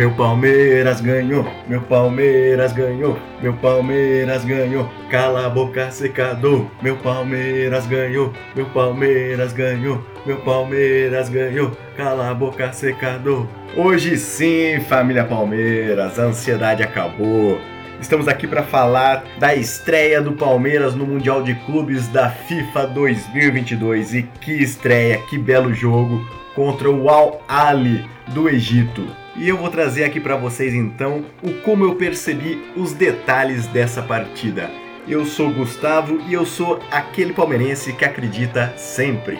Meu Palmeiras ganhou, meu Palmeiras ganhou, meu Palmeiras ganhou. Cala a boca, secador. Meu Palmeiras ganhou, meu Palmeiras ganhou, meu Palmeiras ganhou. Cala a boca, secador. Hoje sim, família Palmeiras, a ansiedade acabou. Estamos aqui para falar da estreia do Palmeiras no Mundial de Clubes da FIFA 2022. E que estreia, que belo jogo contra o Al Ali do Egito. E eu vou trazer aqui para vocês então o como eu percebi os detalhes dessa partida. Eu sou Gustavo e eu sou aquele palmeirense que acredita sempre.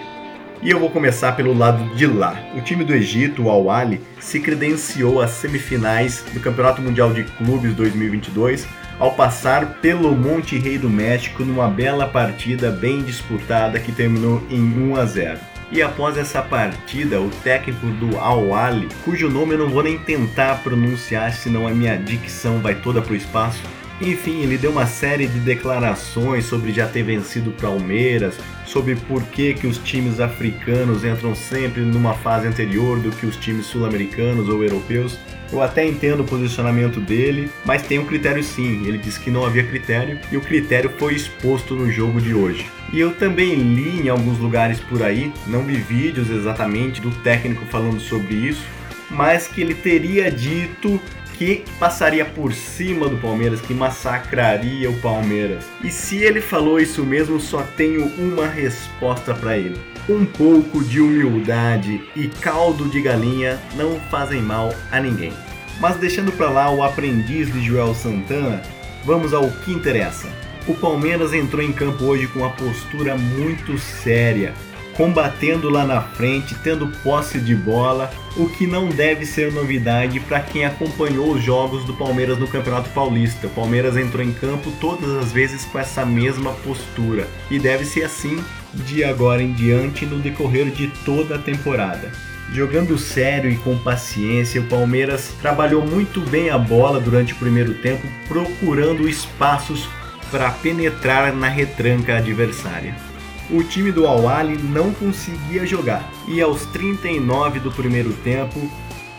E eu vou começar pelo lado de lá. O time do Egito, o Al-Ahly, se credenciou às semifinais do Campeonato Mundial de Clubes 2022 ao passar pelo Monte Rei do México numa bela partida bem disputada que terminou em 1 a 0. E após essa partida, o técnico do Al-Ahly, cujo nome eu não vou nem tentar pronunciar, senão a minha dicção vai toda pro espaço, enfim, ele deu uma série de declarações sobre já ter vencido o Palmeiras, sobre por que, que os times africanos entram sempre numa fase anterior do que os times sul-americanos ou europeus. Eu até entendo o posicionamento dele, mas tem um critério sim. Ele disse que não havia critério e o critério foi exposto no jogo de hoje. E eu também li em alguns lugares por aí, não vi vídeos exatamente do técnico falando sobre isso, mas que ele teria dito que passaria por cima do Palmeiras, que massacraria o Palmeiras. E se ele falou isso mesmo, só tenho uma resposta para ele. Um pouco de humildade e caldo de galinha não fazem mal a ninguém. Mas deixando para lá o aprendiz de Joel Santana, vamos ao que interessa. O Palmeiras entrou em campo hoje com uma postura muito séria, combatendo lá na frente, tendo posse de bola, o que não deve ser novidade para quem acompanhou os jogos do Palmeiras no Campeonato Paulista. O Palmeiras entrou em campo todas as vezes com essa mesma postura e deve ser assim de agora em diante no decorrer de toda a temporada. Jogando sério e com paciência, o Palmeiras trabalhou muito bem a bola durante o primeiro tempo, procurando espaços para penetrar na retranca adversária o time do al não conseguia jogar. E aos 39 do primeiro tempo,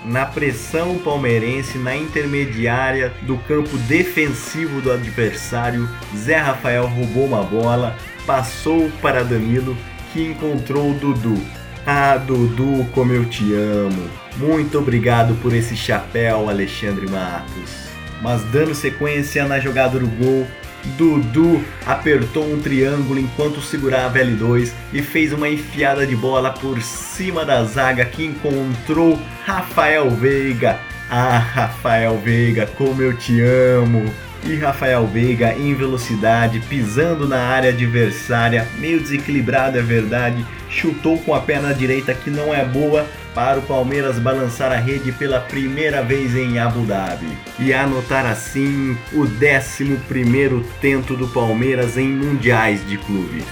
na pressão palmeirense na intermediária do campo defensivo do adversário, Zé Rafael roubou uma bola, passou para Danilo, que encontrou o Dudu. Ah, Dudu, como eu te amo. Muito obrigado por esse chapéu, Alexandre Matos. Mas dando sequência na jogada do gol, Dudu apertou um triângulo enquanto segurava L2 e fez uma enfiada de bola por cima da zaga que encontrou Rafael Veiga. Ah, Rafael Veiga, como eu te amo! E Rafael Veiga em velocidade, pisando na área adversária, meio desequilibrado é verdade, chutou com a perna direita que não é boa para o Palmeiras balançar a rede pela primeira vez em Abu Dhabi e anotar assim o 11 tento do Palmeiras em mundiais de clubes.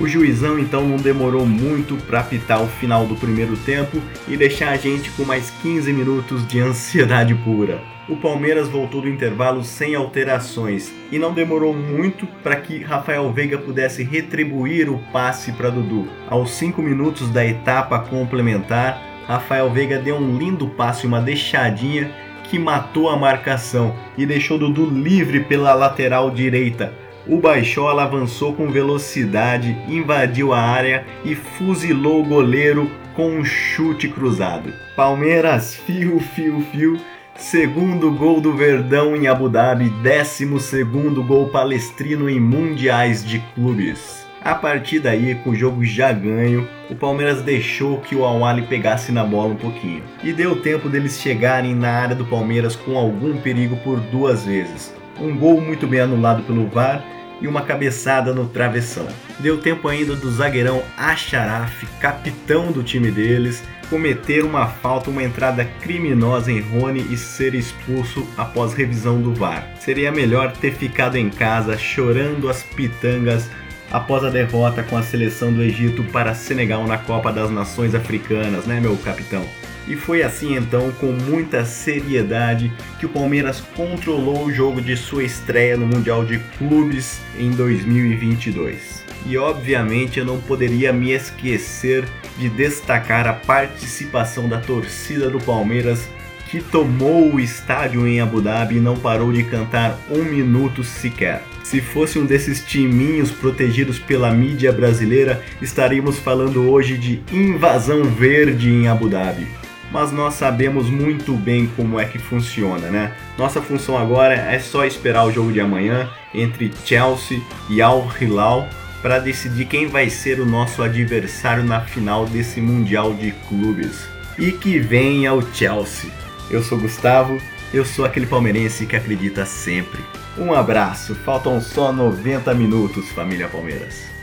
O juizão então não demorou muito para apitar o final do primeiro tempo e deixar a gente com mais 15 minutos de ansiedade pura. O Palmeiras voltou do intervalo sem alterações e não demorou muito para que Rafael Veiga pudesse retribuir o passe para Dudu. Aos 5 minutos da etapa complementar, Rafael Veiga deu um lindo passe, uma deixadinha que matou a marcação e deixou Dudu livre pela lateral direita. O Baixola avançou com velocidade, invadiu a área e fuzilou o goleiro com um chute cruzado. Palmeiras, fio, fio, fio. Segundo gol do Verdão em Abu Dhabi, décimo segundo gol palestrino em mundiais de clubes. A partir daí, com o jogo já ganho, o Palmeiras deixou que o Awali pegasse na bola um pouquinho. E deu tempo deles chegarem na área do Palmeiras com algum perigo por duas vezes. Um gol muito bem anulado pelo VAR e uma cabeçada no travessão. Deu tempo ainda do zagueirão Acharaf, capitão do time deles, cometer uma falta, uma entrada criminosa em Rony e ser expulso após revisão do VAR. Seria melhor ter ficado em casa chorando as pitangas após a derrota com a seleção do Egito para Senegal na Copa das Nações Africanas, né, meu capitão? E foi assim então, com muita seriedade, que o Palmeiras controlou o jogo de sua estreia no Mundial de Clubes em 2022. E obviamente eu não poderia me esquecer de destacar a participação da torcida do Palmeiras que tomou o estádio em Abu Dhabi e não parou de cantar um minuto sequer. Se fosse um desses timinhos protegidos pela mídia brasileira, estaríamos falando hoje de invasão verde em Abu Dhabi. Mas nós sabemos muito bem como é que funciona, né? Nossa função agora é só esperar o jogo de amanhã entre Chelsea e Al Hilal para decidir quem vai ser o nosso adversário na final desse Mundial de Clubes. E que venha o Chelsea. Eu sou Gustavo, eu sou aquele palmeirense que acredita sempre. Um abraço, faltam só 90 minutos, família Palmeiras.